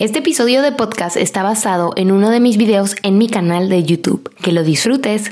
Este episodio de podcast está basado en uno de mis videos en mi canal de YouTube. Que lo disfrutes.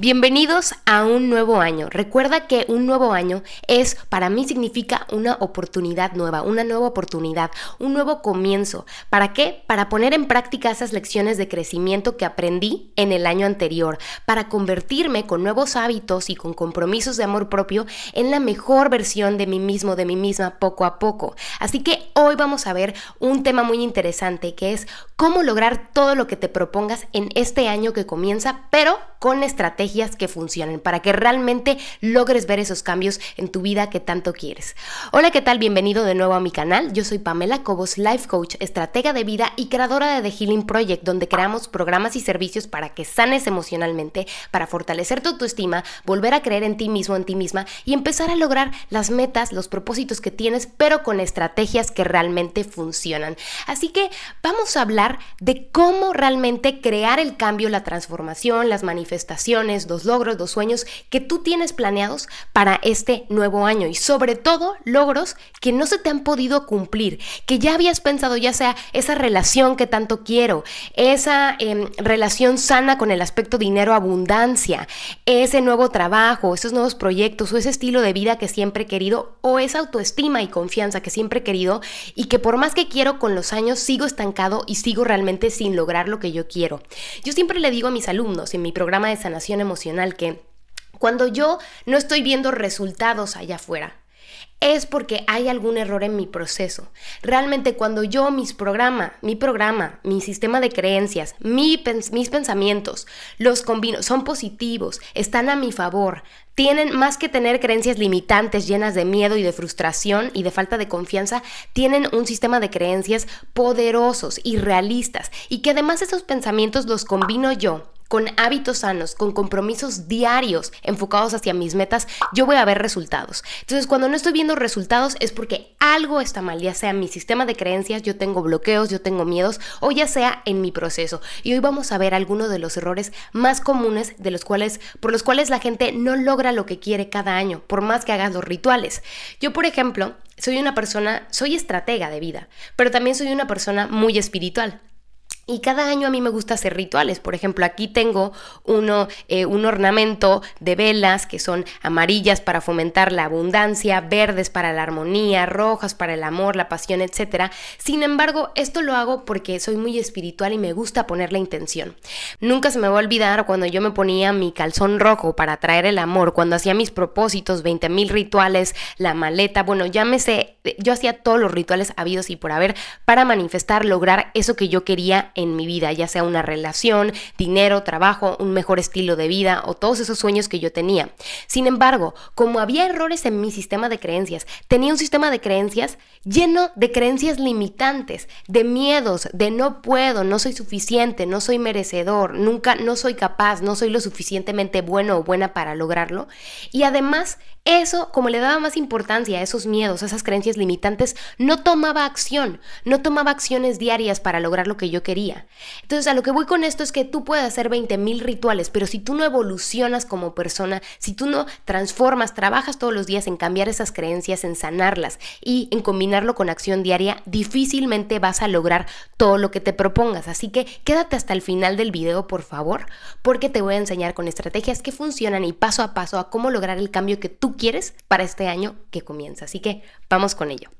Bienvenidos a un nuevo año. Recuerda que un nuevo año es, para mí significa una oportunidad nueva, una nueva oportunidad, un nuevo comienzo. ¿Para qué? Para poner en práctica esas lecciones de crecimiento que aprendí en el año anterior, para convertirme con nuevos hábitos y con compromisos de amor propio en la mejor versión de mí mismo, de mí misma, poco a poco. Así que hoy vamos a ver un tema muy interesante que es cómo lograr todo lo que te propongas en este año que comienza, pero con que funcionen para que realmente logres ver esos cambios en tu vida que tanto quieres. Hola, ¿qué tal? Bienvenido de nuevo a mi canal. Yo soy Pamela Cobos, life coach, estratega de vida y creadora de The Healing Project, donde creamos programas y servicios para que sanes emocionalmente, para fortalecer tu autoestima, volver a creer en ti mismo, en ti misma y empezar a lograr las metas, los propósitos que tienes, pero con estrategias que realmente funcionan. Así que vamos a hablar de cómo realmente crear el cambio, la transformación, las manifestaciones manifestaciones, los logros, los sueños que tú tienes planeados para este nuevo año y sobre todo logros que no se te han podido cumplir, que ya habías pensado, ya sea esa relación que tanto quiero, esa em, relación sana con el aspecto dinero, abundancia, ese nuevo trabajo, esos nuevos proyectos o ese estilo de vida que siempre he querido o esa autoestima y confianza que siempre he querido y que por más que quiero con los años sigo estancado y sigo realmente sin lograr lo que yo quiero. Yo siempre le digo a mis alumnos en mi programa de sanación emocional que cuando yo no estoy viendo resultados allá afuera, es porque hay algún error en mi proceso. Realmente cuando yo mis programa, mi programa, mi sistema de creencias, mis pensamientos, los combino, son positivos, están a mi favor, tienen más que tener creencias limitantes llenas de miedo y de frustración y de falta de confianza, tienen un sistema de creencias poderosos y realistas y que además esos pensamientos los combino yo con hábitos sanos, con compromisos diarios enfocados hacia mis metas, yo voy a ver resultados. Entonces, cuando no estoy viendo resultados es porque algo está mal, ya sea mi sistema de creencias, yo tengo bloqueos, yo tengo miedos, o ya sea en mi proceso. Y hoy vamos a ver algunos de los errores más comunes de los cuales, por los cuales la gente no logra lo que quiere cada año, por más que hagas los rituales. Yo, por ejemplo, soy una persona, soy estratega de vida, pero también soy una persona muy espiritual. Y cada año a mí me gusta hacer rituales. Por ejemplo, aquí tengo uno, eh, un ornamento de velas que son amarillas para fomentar la abundancia, verdes para la armonía, rojas para el amor, la pasión, etc. Sin embargo, esto lo hago porque soy muy espiritual y me gusta poner la intención. Nunca se me va a olvidar cuando yo me ponía mi calzón rojo para atraer el amor, cuando hacía mis propósitos, 20 mil rituales, la maleta, bueno, llámese, yo hacía todos los rituales habidos y por haber para manifestar, lograr eso que yo quería en mi vida, ya sea una relación, dinero, trabajo, un mejor estilo de vida o todos esos sueños que yo tenía. Sin embargo, como había errores en mi sistema de creencias, tenía un sistema de creencias lleno de creencias limitantes, de miedos, de no puedo, no soy suficiente, no soy merecedor, nunca, no soy capaz, no soy lo suficientemente bueno o buena para lograrlo. Y además, eso, como le daba más importancia a esos miedos, a esas creencias limitantes, no tomaba acción, no tomaba acciones diarias para lograr lo que yo quería. Entonces, a lo que voy con esto es que tú puedes hacer 20 mil rituales, pero si tú no evolucionas como persona, si tú no transformas, trabajas todos los días en cambiar esas creencias, en sanarlas y en combinarlo con acción diaria, difícilmente vas a lograr todo lo que te propongas. Así que quédate hasta el final del video, por favor, porque te voy a enseñar con estrategias que funcionan y paso a paso a cómo lograr el cambio que tú quieres para este año que comienza. Así que vamos con ello.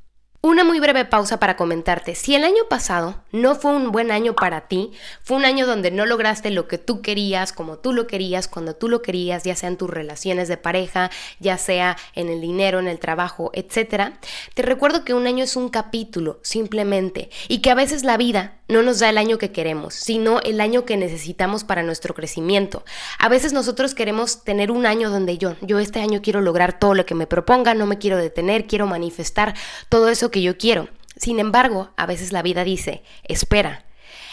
Una muy breve pausa para comentarte, si el año pasado no fue un buen año para ti, fue un año donde no lograste lo que tú querías, como tú lo querías, cuando tú lo querías, ya sea en tus relaciones de pareja, ya sea en el dinero, en el trabajo, etc., te recuerdo que un año es un capítulo, simplemente, y que a veces la vida no nos da el año que queremos, sino el año que necesitamos para nuestro crecimiento. A veces nosotros queremos tener un año donde yo, yo este año quiero lograr todo lo que me proponga, no me quiero detener, quiero manifestar todo eso que yo quiero. Sin embargo, a veces la vida dice, espera,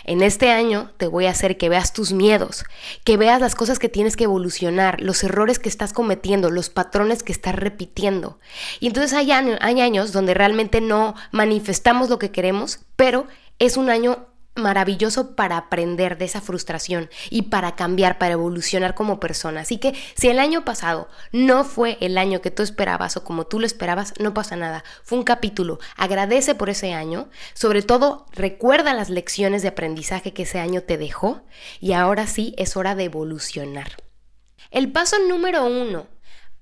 en este año te voy a hacer que veas tus miedos, que veas las cosas que tienes que evolucionar, los errores que estás cometiendo, los patrones que estás repitiendo. Y entonces hay, años donde realmente no manifestamos lo que queremos, pero es un año maravilloso para aprender de esa frustración y para cambiar, para evolucionar como persona. Así que si el año pasado no fue el año que tú esperabas o como tú lo esperabas, no pasa nada. Fue un capítulo. Agradece por ese año. Sobre todo, recuerda las lecciones de aprendizaje que ese año te dejó y ahora sí es hora de evolucionar. El paso número uno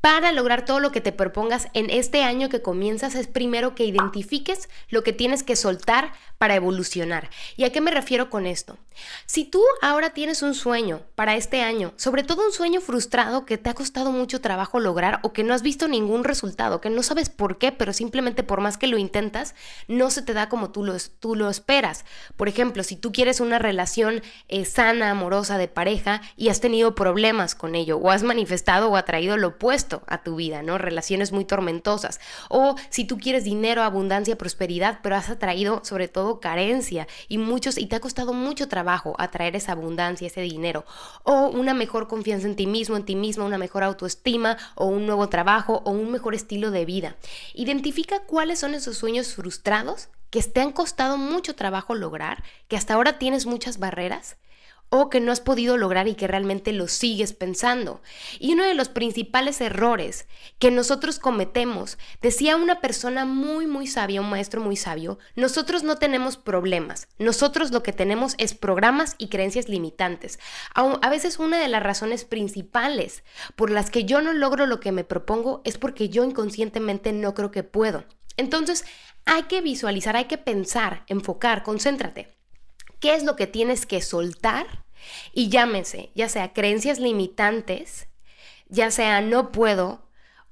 para lograr todo lo que te propongas en este año que comienzas es primero que identifiques lo que tienes que soltar para evolucionar. ¿Y a qué me refiero con esto? Si tú ahora tienes un sueño para este año, sobre todo un sueño frustrado que te ha costado mucho trabajo lograr o que no has visto ningún resultado, que no sabes por qué, pero simplemente por más que lo intentas, no se te da como tú lo, esperas. Por ejemplo, si tú quieres una relación eh, sana, amorosa, de pareja y has tenido problemas con ello o has manifestado o atraído lo opuesto, a tu vida, ¿no? Relaciones muy tormentosas. O si tú quieres dinero, abundancia, prosperidad, pero has atraído sobre todo carencia y muchos, y te ha costado mucho trabajo atraer esa abundancia, ese dinero. O una mejor confianza en ti mismo, en ti misma, una mejor autoestima, o un nuevo trabajo, o un mejor estilo de vida. Identifica cuáles son esos sueños frustrados que te han costado mucho trabajo lograr, que hasta ahora tienes muchas barreras o que no has podido lograr y que realmente lo sigues pensando. Y uno de los principales errores que nosotros cometemos, decía una persona muy, muy sabia, un maestro muy sabio, nosotros no tenemos problemas, nosotros lo que tenemos es programas y creencias limitantes. A veces una de las razones principales por las que yo no logro lo que me propongo es porque yo inconscientemente no creo que puedo. Entonces, hay que visualizar, hay que pensar, enfocar, concéntrate qué es lo que tienes que soltar y llámese, ya sea creencias limitantes, ya sea no puedo,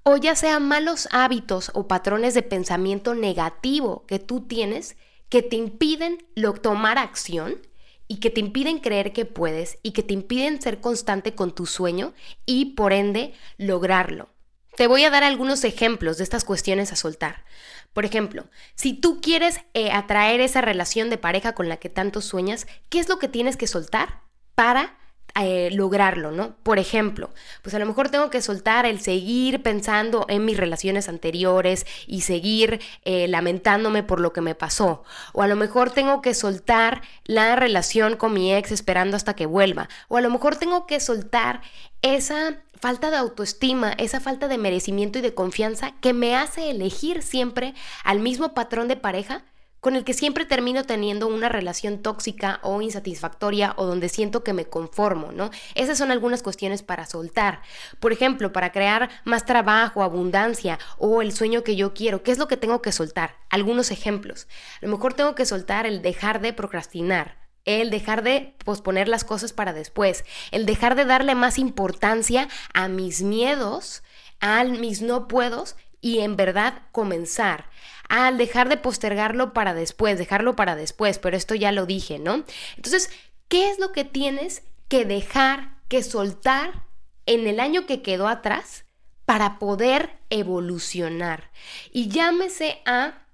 o ya sea malos hábitos o patrones de pensamiento negativo que tú tienes que te impiden lo, tomar acción y que te impiden creer que puedes y que te impiden ser constante con tu sueño y por ende lograrlo. Te voy a dar algunos ejemplos de estas cuestiones a soltar. Por ejemplo, si tú quieres eh, atraer esa relación de pareja con la que tanto sueñas, ¿qué es lo que tienes que soltar para eh, lograrlo, ¿no? Por ejemplo, pues a lo mejor tengo que soltar el seguir pensando en mis relaciones anteriores y seguir eh, lamentándome por lo que me pasó. O a lo mejor tengo que soltar la relación con mi ex esperando hasta que vuelva. O a lo mejor tengo que soltar esa falta de autoestima, esa falta de merecimiento y de confianza que me hace elegir siempre al mismo patrón de pareja con el que siempre termino teniendo una relación tóxica o insatisfactoria o donde siento que me conformo, ¿no? Esas son algunas cuestiones para soltar. Por ejemplo, para crear más trabajo, abundancia o el sueño que yo quiero, ¿qué es lo que tengo que soltar? Algunos ejemplos. A lo mejor tengo que soltar el dejar de procrastinar, el dejar de posponer las cosas para después, el dejar de darle más importancia a mis miedos, a mis no puedos y en verdad comenzar al dejar de postergarlo para después, dejarlo para después, pero esto ya lo dije, ¿no? Entonces, ¿qué es lo que tienes que dejar, que soltar en el año que quedó atrás para poder evolucionar? Y llámese a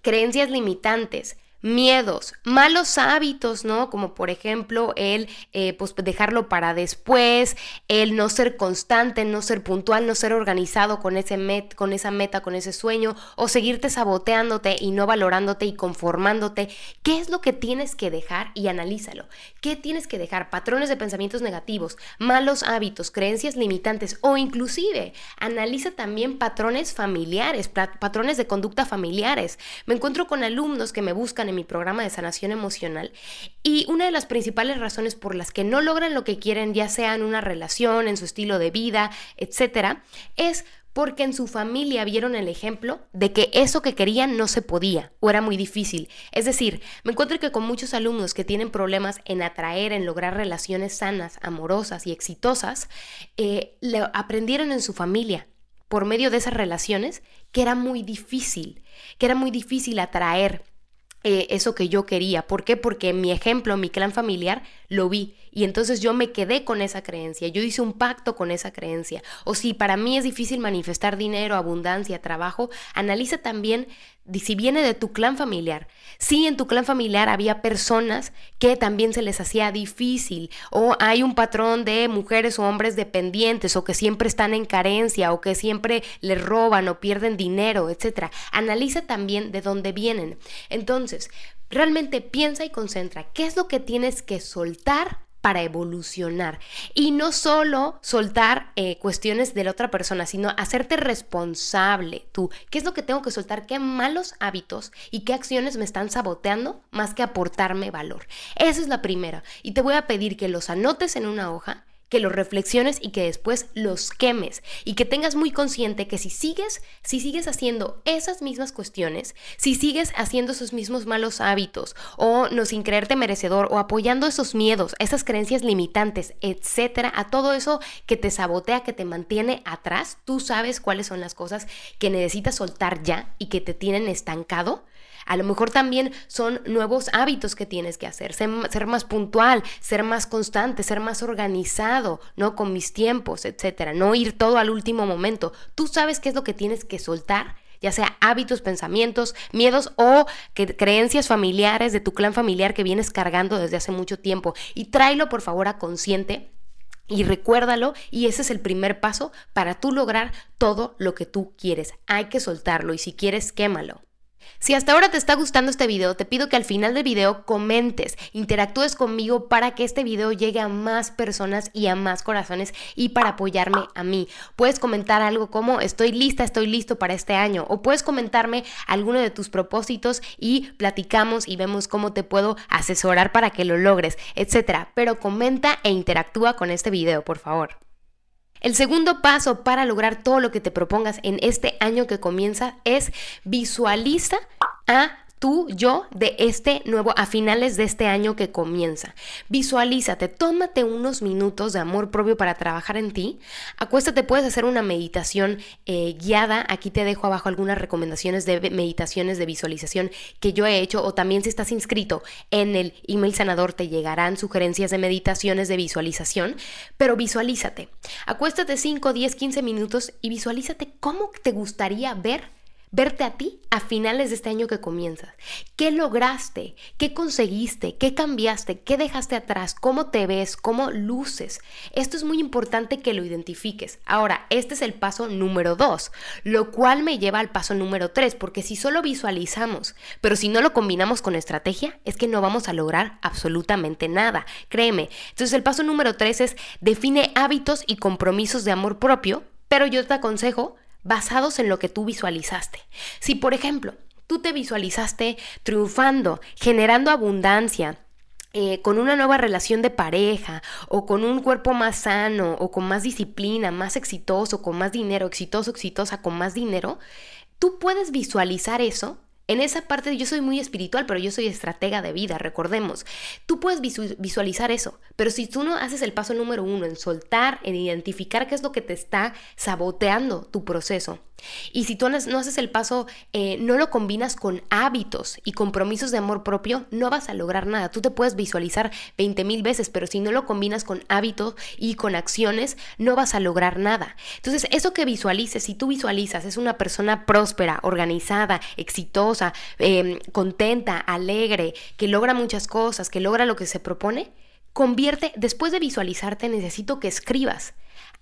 creencias limitantes, miedos, malos hábitos, ¿no? Como por ejemplo el eh, pues dejarlo para después, el no ser constante, no ser puntual, no ser organizado con, ese met, con esa meta, con ese sueño, o seguirte saboteándote y no valorándote y conformándote. ¿Qué es lo que tienes que dejar? Y analízalo. ¿Qué tienes que dejar? Patrones de pensamientos negativos, malos hábitos, creencias limitantes o inclusive analiza también patrones familiares, patrones de conducta familiares. Me encuentro con alumnos que me buscan en mi programa de sanación emocional. Y una de las principales razones por las que no logran lo que quieren, ya sea en una relación, en su estilo de vida, etcétera, es porque en su familia vieron el ejemplo de que eso que querían no se podía o era muy difícil. Es decir, me encuentro que con muchos alumnos que tienen problemas en atraer, en lograr relaciones sanas, amorosas y exitosas, eh, aprendieron en su familia por medio de esas relaciones que era muy difícil, que era muy difícil atraer eh, eso que yo quería. ¿Por qué? Porque mi ejemplo, mi clan familiar, lo vi y entonces yo me quedé con esa creencia, yo hice un pacto con esa creencia. O si para mí es difícil manifestar dinero, abundancia, trabajo, analiza también si viene de tu clan familiar. Si en tu clan familiar había personas que también se les hacía difícil o hay un patrón de mujeres o hombres dependientes o que siempre están en carencia o que siempre les roban o pierden dinero, etc. Analiza también de dónde vienen. Entonces, Realmente piensa y concentra. ¿Qué es lo que tienes que soltar para evolucionar. Y no solo soltar eh, cuestiones de la otra persona, sino hacerte responsable tú. ¿Qué es lo que tengo que soltar? ¿Qué malos hábitos y qué acciones me están saboteando más que aportarme valor? Esa es la primera. Y te voy a pedir que los anotes en una hoja que los reflexiones y que después los quemes y que tengas muy consciente que si sigues, si sigues haciendo esas mismas cuestiones, si sigues haciendo esos mismos malos hábitos o no sin creerte merecedor o apoyando esos miedos, esas creencias limitantes, etcétera, a todo eso que te sabotea, que te mantiene atrás, tú sabes cuáles son las cosas que necesitas soltar ya y que te tienen estancado a lo mejor también son nuevos hábitos que tienes que hacer, ser, más puntual, ser más constante, ser más organizado, ¿no? Con mis tiempos, etcétera. No ir todo al último momento. Tú sabes qué es lo que tienes que soltar ya sea hábitos, pensamientos, miedos o creencias familiares de tu clan familiar que vienes cargando desde hace mucho tiempo. Y tráelo por favor a consciente y recuérdalo y ese es el primer paso para tú lograr todo lo que tú quieres. Hay que soltarlo y si quieres, quémalo. Si hasta ahora te está gustando este video, te pido que al final del video comentes, interactúes conmigo para que este video llegue a más personas y a más corazones y para apoyarme a mí. Puedes comentar algo como estoy lista, estoy listo para este año o puedes comentarme alguno de tus propósitos y platicamos y vemos cómo te puedo asesorar para que lo logres, etcétera. Pero comenta e interactúa con este video, por favor. El segundo paso para lograr todo lo que te propongas en este año que comienza es visualiza a tú, yo, de este nuevo, a finales de este año que comienza. Visualízate, tómate unos minutos de amor propio para trabajar en ti. Acuéstate, puedes hacer una meditación eh, guiada. Aquí te dejo abajo algunas recomendaciones de meditaciones de visualización que yo he hecho o también si estás inscrito en el email sanador te llegarán sugerencias de meditaciones de visualización, pero visualízate. Acuéstate 5, 10, 15 minutos y visualízate cómo te gustaría ver verte a ti a finales de este año que comienzas. ¿Qué lograste? ¿Qué conseguiste? ¿Qué cambiaste? ¿Qué dejaste atrás? ¿Cómo te ves? ¿Cómo luces? Esto es muy importante que lo identifiques. Ahora, este es el paso número dos, lo cual me lleva al paso número tres, porque si solo visualizamos, pero si no lo combinamos con estrategia, es que no vamos a lograr absolutamente nada. Créeme. Entonces el paso número tres es define hábitos y compromisos de amor propio, pero yo te aconsejo basados en lo que tú visualizaste. Si, por ejemplo, tú te visualizaste triunfando, generando abundancia, eh, con una nueva relación de pareja o con un cuerpo más sano o con más disciplina, más exitoso, con más dinero, exitoso, exitosa, con más dinero, tú puedes visualizar eso en esa parte yo soy muy espiritual, pero yo soy estratega de vida, recordemos. Tú puedes visualizar eso, pero si tú no haces el paso número uno en soltar, en identificar qué es lo que te está saboteando tu proceso, y si tú no haces el paso, eh, no lo combinas con hábitos y compromisos de amor propio, no vas a lograr nada. Tú te puedes visualizar 20 mil veces, pero si no lo combinas con hábitos y con acciones, no vas a lograr nada. Entonces, eso que visualices, si tú visualizas, es una persona próspera, organizada, exitosa, em, contenta, alegre, que logra muchas cosas, que logra lo que se propone, convierte, después de visualizarte, necesito que escribas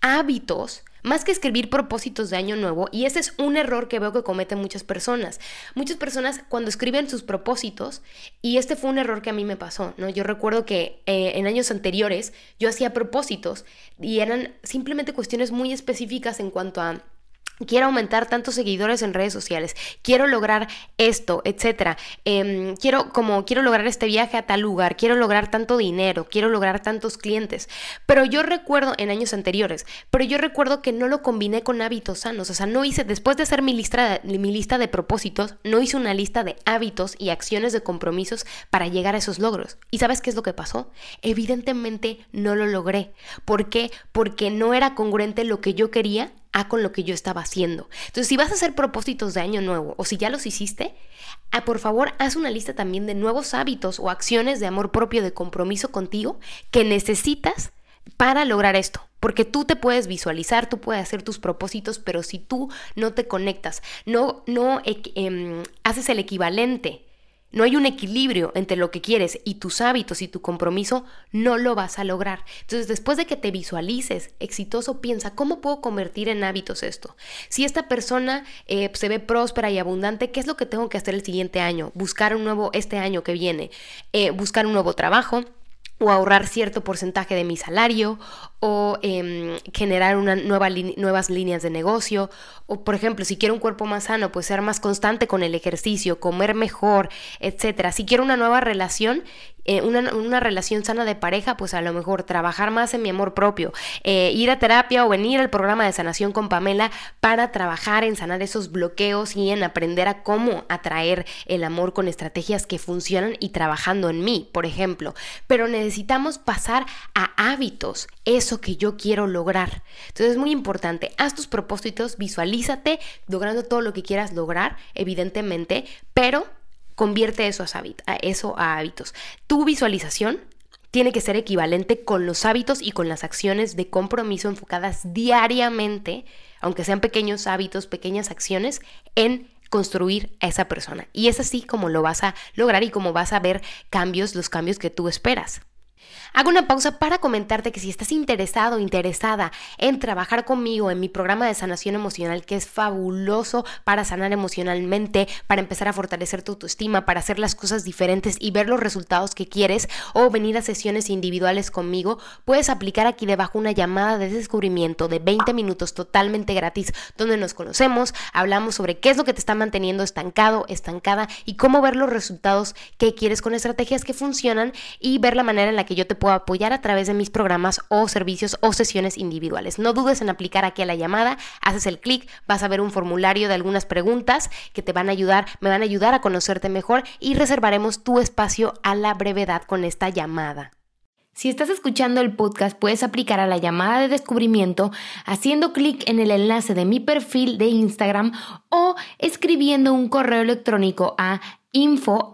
hábitos más que escribir propósitos de año nuevo, y ese es un error que veo que cometen muchas personas. Muchas personas cuando escriben sus propósitos, y este fue un error que a mí me pasó, ¿no? Yo recuerdo que eh, en años anteriores yo hacía propósitos y eran simplemente cuestiones muy específicas en cuanto a quiero aumentar tantos seguidores en redes sociales, quiero lograr esto, etcétera. Em, quiero, como quiero lograr este viaje a tal lugar, quiero lograr tanto dinero, quiero lograr tantos clientes. Pero yo recuerdo en años anteriores, pero yo recuerdo que no lo combiné con hábitos sanos. O sea, no hice, después de hacer mi lista, mi lista de propósitos, no hice una lista de hábitos y acciones de compromisos para llegar a esos logros. ¿Y sabes qué es lo que pasó? Evidentemente no lo logré. ¿Por qué? Porque no era congruente lo que yo quería a con lo que yo estaba haciendo. Entonces, si vas a hacer propósitos de año nuevo o si ya los hiciste, ah, por favor, haz una lista también de nuevos hábitos o acciones de amor propio, de compromiso contigo que necesitas para lograr esto. Porque tú te puedes visualizar, tú puedes hacer tus propósitos, pero si tú no te conectas, no, no em, haces el equivalente no hay un equilibrio entre lo que quieres y tus hábitos y tu compromiso, no lo vas a lograr. Entonces, después de que te visualices exitoso, piensa, ¿cómo puedo convertir en hábitos esto? Si esta persona eh, se ve próspera y abundante, ¿qué es lo que tengo que hacer el siguiente año? Buscar un nuevo, este año que viene, eh, buscar un nuevo trabajo o ahorrar cierto porcentaje de mi salario o em, generar una nueva nuevas líneas de negocio. O por ejemplo si quiero un cuerpo más sano pues ser más constante con el ejercicio comer mejor etcétera. Si quiero una nueva relación eh, una, relación sana de pareja, pues a lo mejor trabajar más en mi amor propio, eh, ir a terapia o venir al programa de sanación con Pamela para trabajar en sanar esos bloqueos y en aprender a cómo atraer el amor con estrategias que funcionan y trabajando en mí, por ejemplo. Pero necesitamos pasar a hábitos, eso que yo quiero lograr. Entonces es muy importante, haz tus propósitos, visualízate logrando todo lo que quieras lograr, evidentemente, pero Convierte eso a, eso a hábitos. Tu visualización tiene que ser equivalente con los hábitos y con las acciones de compromiso enfocadas diariamente, aunque sean pequeños hábitos, pequeñas acciones, en construir a esa persona. Y es así como lo vas a lograr y como vas a ver cambios, los cambios que tú esperas. Hago una pausa para comentarte que si estás interesado interesada en trabajar conmigo en mi programa de sanación emocional, que es fabuloso para sanar emocionalmente, para empezar a fortalecer tu autoestima, para hacer las cosas diferentes y ver los resultados que quieres, o venir a sesiones individuales conmigo, puedes aplicar aquí debajo una llamada de descubrimiento de 20 minutos totalmente gratis, donde nos conocemos, hablamos sobre qué es lo que te está manteniendo estancado, estancada y cómo ver los resultados que quieres con estrategias que funcionan y ver la manera en la que yo te puedo apoyar a través de mis programas o servicios o sesiones individuales. No dudes en aplicar aquí a la llamada, haces el clic, vas a ver un formulario de algunas preguntas que te van a ayudar, me van a ayudar a conocerte mejor y reservaremos tu espacio a la brevedad con esta llamada. Si estás escuchando el podcast, puedes aplicar a la llamada de descubrimiento haciendo clic en el enlace de mi perfil de Instagram o escribiendo un correo electrónico a info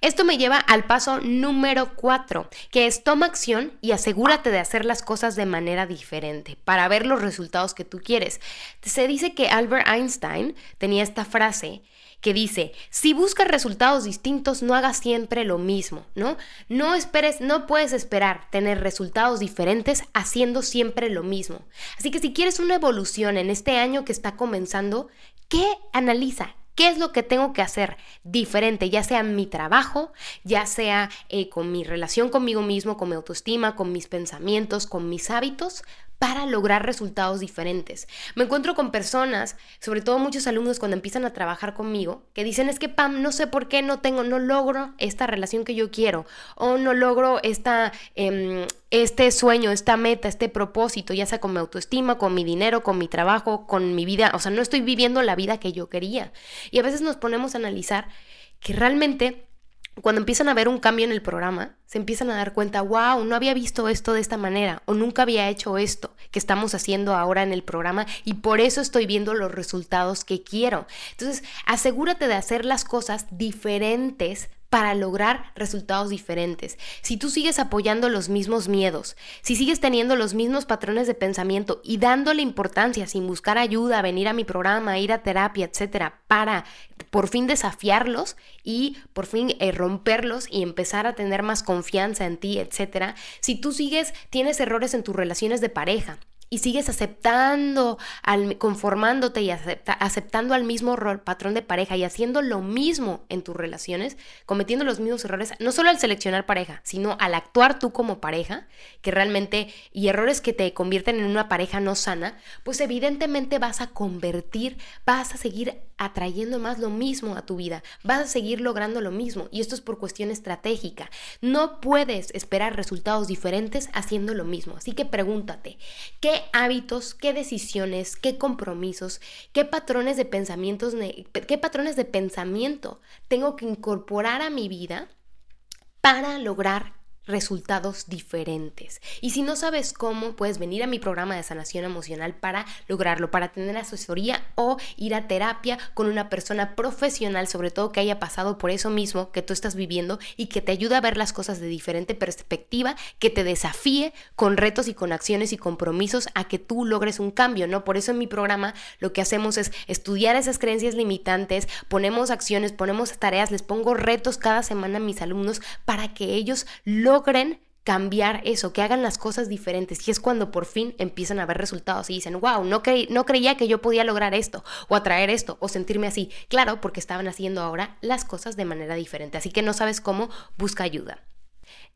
esto me lleva al paso número 4, que es toma acción y asegúrate de hacer las cosas de manera diferente para ver los resultados que tú quieres. Se dice que Albert Einstein tenía esta frase que dice, si buscas resultados distintos, no hagas siempre lo mismo, ¿no? No esperes, no puedes esperar tener resultados diferentes haciendo siempre lo mismo. Así que si quieres una evolución en este año que está comenzando, ¿qué analiza? ¿Qué es lo que tengo que hacer diferente, ya sea mi trabajo, ya sea eh, con mi relación conmigo mismo, con mi autoestima, con mis pensamientos, con mis hábitos, para lograr resultados diferentes. Me encuentro con personas, sobre todo muchos alumnos cuando empiezan a trabajar conmigo, que dicen es que Pam, no sé por qué no tengo, no logro esta relación que yo quiero, o no logro esta, em, este sueño, esta meta, este propósito, ya sea con mi autoestima, con mi dinero, con mi trabajo, con mi vida, o sea, no estoy viviendo la vida que yo quería. Y a veces nos ponemos a analizar que realmente cuando empiezan a ver un cambio en el programa, se empiezan a dar cuenta, wow, no había visto esto de esta manera o nunca había hecho esto que estamos haciendo ahora en el programa y por eso estoy viendo los resultados que quiero. Entonces, asegúrate de hacer las cosas diferentes para lograr resultados diferentes. Si tú sigues apoyando los mismos miedos, si sigues teniendo los mismos patrones de pensamiento y dándole importancia sin buscar ayuda, venir a mi programa, ir a terapia, etcétera, para por fin desafiarlos y por fin eh, romperlos y empezar a tener más confianza en ti, etcétera. Si tú sigues, tienes errores en tus relaciones de pareja, y sigues aceptando, al, conformándote y aceptando al mismo rol, patrón de pareja y haciendo lo mismo en tus relaciones, cometiendo los mismos errores, no solo al seleccionar pareja, sino al actuar tú como pareja, que realmente, y errores que te convierten en una pareja no sana, pues evidentemente vas a convertir, vas a seguir atrayendo más lo mismo a tu vida, vas a seguir logrando lo mismo y esto es por cuestión estratégica. No puedes esperar resultados diferentes haciendo lo mismo, así que pregúntate, ¿qué hábitos, qué decisiones, qué compromisos, qué patrones de pensamientos, qué patrones de pensamiento tengo que incorporar a mi vida para lograr resultados diferentes. Y si no sabes cómo, puedes venir a mi programa de sanación emocional para lograrlo, para tener asesoría o ir a terapia con una persona profesional, sobre todo que haya pasado por eso mismo que tú estás viviendo y que te ayude a ver las cosas de diferente perspectiva, que te desafíe con retos y con acciones y compromisos a que tú logres un cambio, ¿no? Por eso en mi programa lo que hacemos es estudiar esas creencias limitantes, ponemos acciones, ponemos tareas, les pongo retos cada semana a mis alumnos para que ellos logren logren cambiar eso, que hagan las cosas diferentes. Y es cuando por fin empiezan a ver resultados y dicen, wow, no, no creía que yo podía lograr esto, o atraer esto, o sentirme así. Claro, porque estaban haciendo ahora las cosas de manera diferente. Así que no sabes cómo, busca ayuda.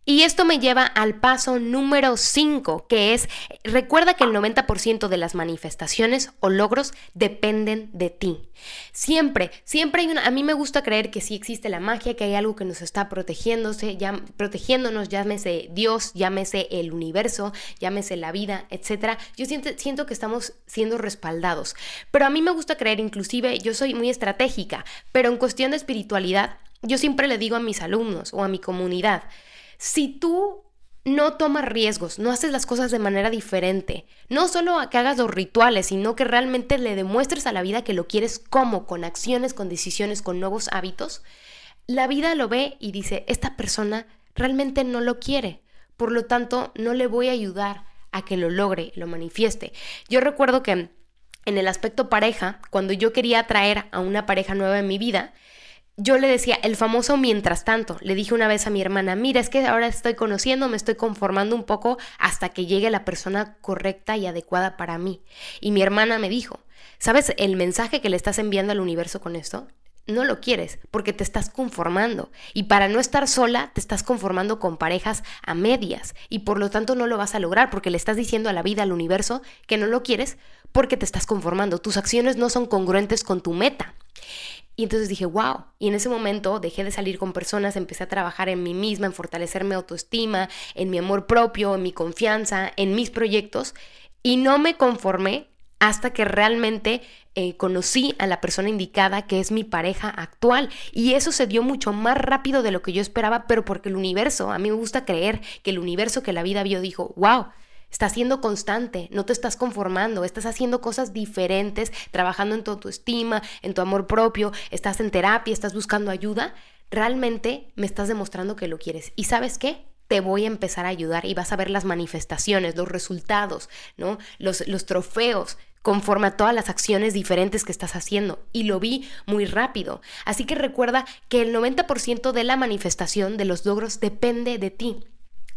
Y esto me lleva al paso número 5, que es, recuerda que el 90% de las manifestaciones o logros dependen de ti. Siempre, siempre hay una, a mí me gusta creer que sí existe la magia, que hay algo que nos está protegiéndose, ya, protegiéndonos, llámese Dios, llámese el universo, llámese la vida, etc. Yo siento, siento que estamos siendo respaldados. Pero a mí me gusta creer, inclusive, yo soy muy estratégica, pero en cuestión de espiritualidad, yo siempre le digo a mis alumnos o a mi comunidad, si tú no tomas riesgos, no haces las cosas de manera diferente, no solo a que hagas los rituales, sino que realmente le demuestres a la vida que lo quieres como, con acciones, con decisiones, con nuevos hábitos, la vida lo ve y dice, esta persona realmente no lo quiere, por lo tanto no le voy a ayudar a que lo logre, lo manifieste. Yo recuerdo que en el aspecto pareja, cuando yo quería atraer a una pareja nueva en mi vida, yo le decía el famoso mientras tanto. Le dije una vez a mi hermana, mira, es que ahora estoy conociendo, me estoy conformando un poco hasta que llegue la persona correcta y adecuada para mí. Y mi hermana me dijo, ¿sabes el mensaje que le estás enviando al universo con esto? No lo quieres porque te estás conformando y para no estar sola te estás conformando con parejas a medias y por lo tanto no lo vas a lograr porque le estás diciendo a la vida, al universo que no lo quieres porque te estás conformando. Tus acciones no son congruentes con tu meta. Y entonces dije, wow. Y en ese momento dejé de salir con personas, empecé a trabajar en mí misma, en fortalecer mi autoestima, en mi amor propio, en mi confianza, en mis proyectos. Y no me conformé hasta que realmente eh, conocí a la persona indicada que es mi pareja actual. Y eso se dio mucho más rápido de lo que yo esperaba, pero porque el universo, a mí me gusta creer que el universo que la vida vio dijo, wow, Estás siendo constante, no te estás conformando, estás haciendo cosas diferentes, trabajando en tu autoestima, en tu amor propio, estás en terapia, estás buscando ayuda. Realmente me estás demostrando que lo quieres. ¿Y sabes qué? te voy a empezar a ayudar y vas a ver las manifestaciones, los resultados, ¿no? Los, los trofeos conforme a todas las acciones diferentes que estás haciendo. Y lo vi muy rápido. Así que recuerda que el 90% de la manifestación de los logros depende de ti.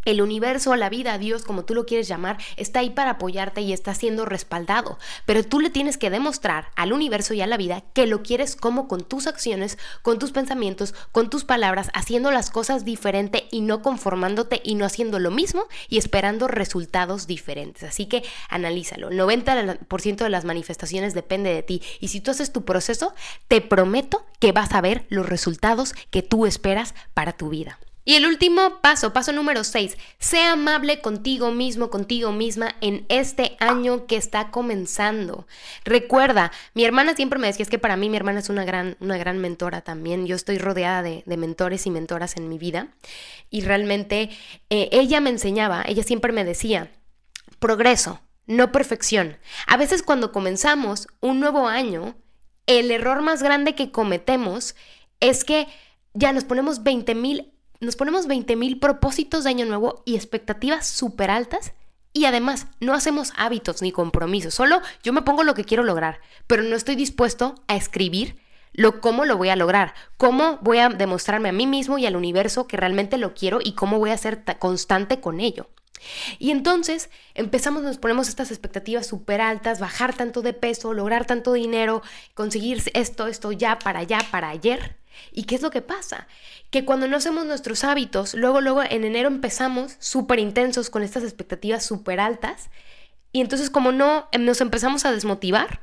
El universo, la vida, Dios, como tú lo quieres llamar, está ahí para apoyarte y está siendo respaldado. Pero tú le tienes que demostrar al universo y a la vida que lo quieres como con tus acciones, con tus pensamientos, con tus palabras, haciendo las cosas diferente y no conformándote y no haciendo lo mismo y esperando resultados diferentes. Así que analízalo. 90% de las manifestaciones depende de ti. Y si tú haces tu proceso, te prometo que vas a ver los resultados que tú esperas para tu vida. Y el último paso, paso número 6, sea amable contigo mismo, contigo misma en este año que está comenzando. Recuerda, mi hermana siempre me decía, es que para mí mi hermana es una gran, una gran mentora también. Yo estoy rodeada de, mentores y mentoras en mi vida. Y realmente eh, ella me enseñaba, ella siempre me decía, progreso, no perfección. A veces cuando comenzamos un nuevo año, el error más grande que cometemos es que ya nos ponemos 20 mil nos ponemos 20 mil propósitos de año nuevo y expectativas súper altas y además no hacemos hábitos ni compromisos, solo yo me pongo lo que quiero lograr, pero no estoy dispuesto a escribir lo cómo lo voy a lograr, cómo voy a demostrarme a mí mismo y al universo que realmente lo quiero y cómo voy a ser constante con ello. Y entonces empezamos, nos ponemos estas expectativas súper altas, bajar tanto de peso, lograr tanto dinero, conseguir esto, esto ya, para allá, para ayer. ¿Y qué es lo que pasa? Que cuando no hacemos nuestros hábitos, luego, luego en enero empezamos súper intensos con estas expectativas súper altas y entonces como no em, nos empezamos a desmotivar,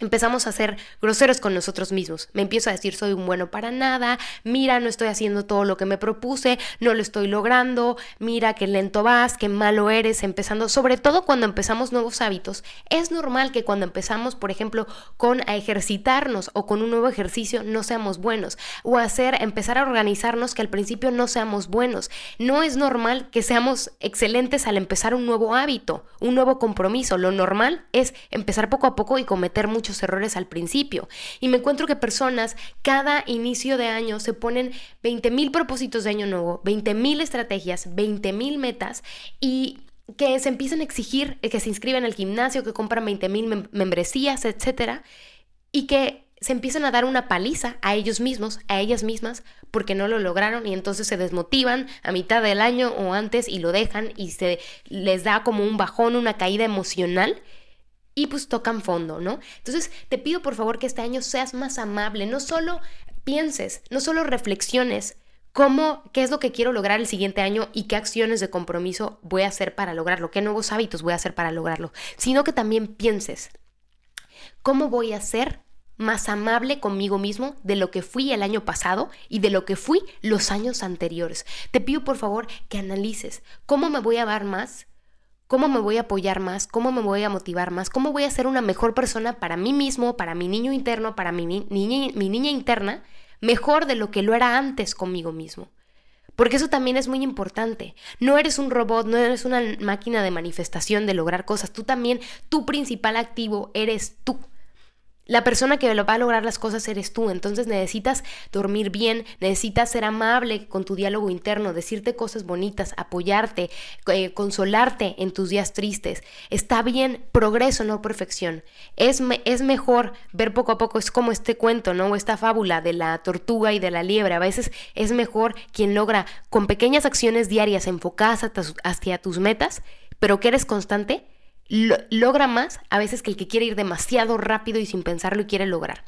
empezamos a ser groseros con nosotros mismos. Me empiezo a decir soy un bueno para nada, mira, no estoy haciendo todo lo que me propuse, no lo estoy logrando, mira qué lento vas, qué malo eres, empezando, sobre todo cuando empezamos nuevos hábitos. Es normal que cuando empezamos, por ejemplo, con a ejercitarnos o con un nuevo ejercicio no seamos buenos o hacer empezar a organizarnos que al principio no seamos buenos. No es normal que seamos excelentes al empezar un nuevo hábito, un nuevo compromiso. Lo normal es empezar poco a poco y cometer muchos errores al principio. Y me encuentro que personas cada inicio de año se ponen 20 mil propósitos de año nuevo, 20 mil estrategias, 20 mil metas y que se empiezan a exigir que se inscriban al gimnasio, que compran 20 mil membresías, etcétera, y que se empiezan a dar una paliza a ellos mismos, a ellas mismas, porque no lo lograron y entonces se desmotivan a mitad del año o antes y lo dejan y se les da como un bajón, una caída emocional y pues tocan fondo, ¿no? Entonces te pido por favor que este año seas más amable, no solo pienses, no solo reflexiones cómo, qué es lo que quiero lograr el siguiente año y qué acciones de compromiso voy a hacer para lograrlo, qué nuevos hábitos voy a hacer para lograrlo, sino que también pienses cómo voy a ser más amable conmigo mismo de lo que fui el año pasado y de lo que fui los años anteriores. Te pido por favor que analices cómo me voy a dar más ¿Cómo me voy a apoyar más? ¿Cómo me voy a motivar más? ¿Cómo voy a ser una mejor persona para mí mismo, para mi niño interno, para mi, niña, mi niña interna, mejor de lo que lo era antes conmigo mismo? Porque eso también es muy importante. No eres un robot, no eres una máquina de manifestación de lograr cosas. Tú también, tu principal activo eres tú. La persona que va a lograr las cosas eres tú, entonces necesitas dormir bien, necesitas ser amable con tu diálogo interno, decirte cosas bonitas, apoyarte, eh, consolarte en tus días tristes. Está bien, progreso, no perfección. Es, es mejor ver poco a poco, es como este cuento, ¿no? Esta fábula de la tortuga y de la liebre. A veces es mejor quien logra con pequeñas acciones diarias enfocadas hacia tus metas, pero que eres constante logra más a veces que el que quiere ir demasiado rápido y sin pensarlo y quiere lograr.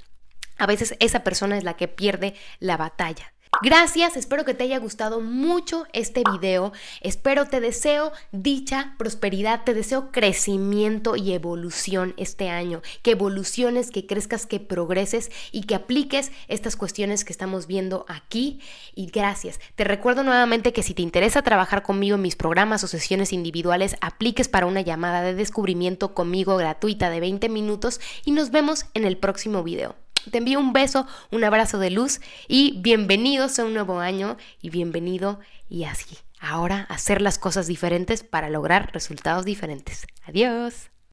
A veces esa persona es la que pierde la batalla. Gracias, espero que te haya gustado mucho este video, espero te deseo dicha, prosperidad, te deseo crecimiento y evolución este año, que evoluciones, que crezcas, que progreses y que apliques estas cuestiones que estamos viendo aquí y gracias. Te recuerdo nuevamente que si te interesa trabajar conmigo en mis programas o sesiones individuales, apliques para una llamada de descubrimiento conmigo gratuita de 20 minutos y nos vemos en el próximo video. Te envío un beso, un abrazo de luz y bienvenidos a un nuevo año y bienvenido y así. Ahora hacer las cosas diferentes para lograr resultados diferentes. Adiós.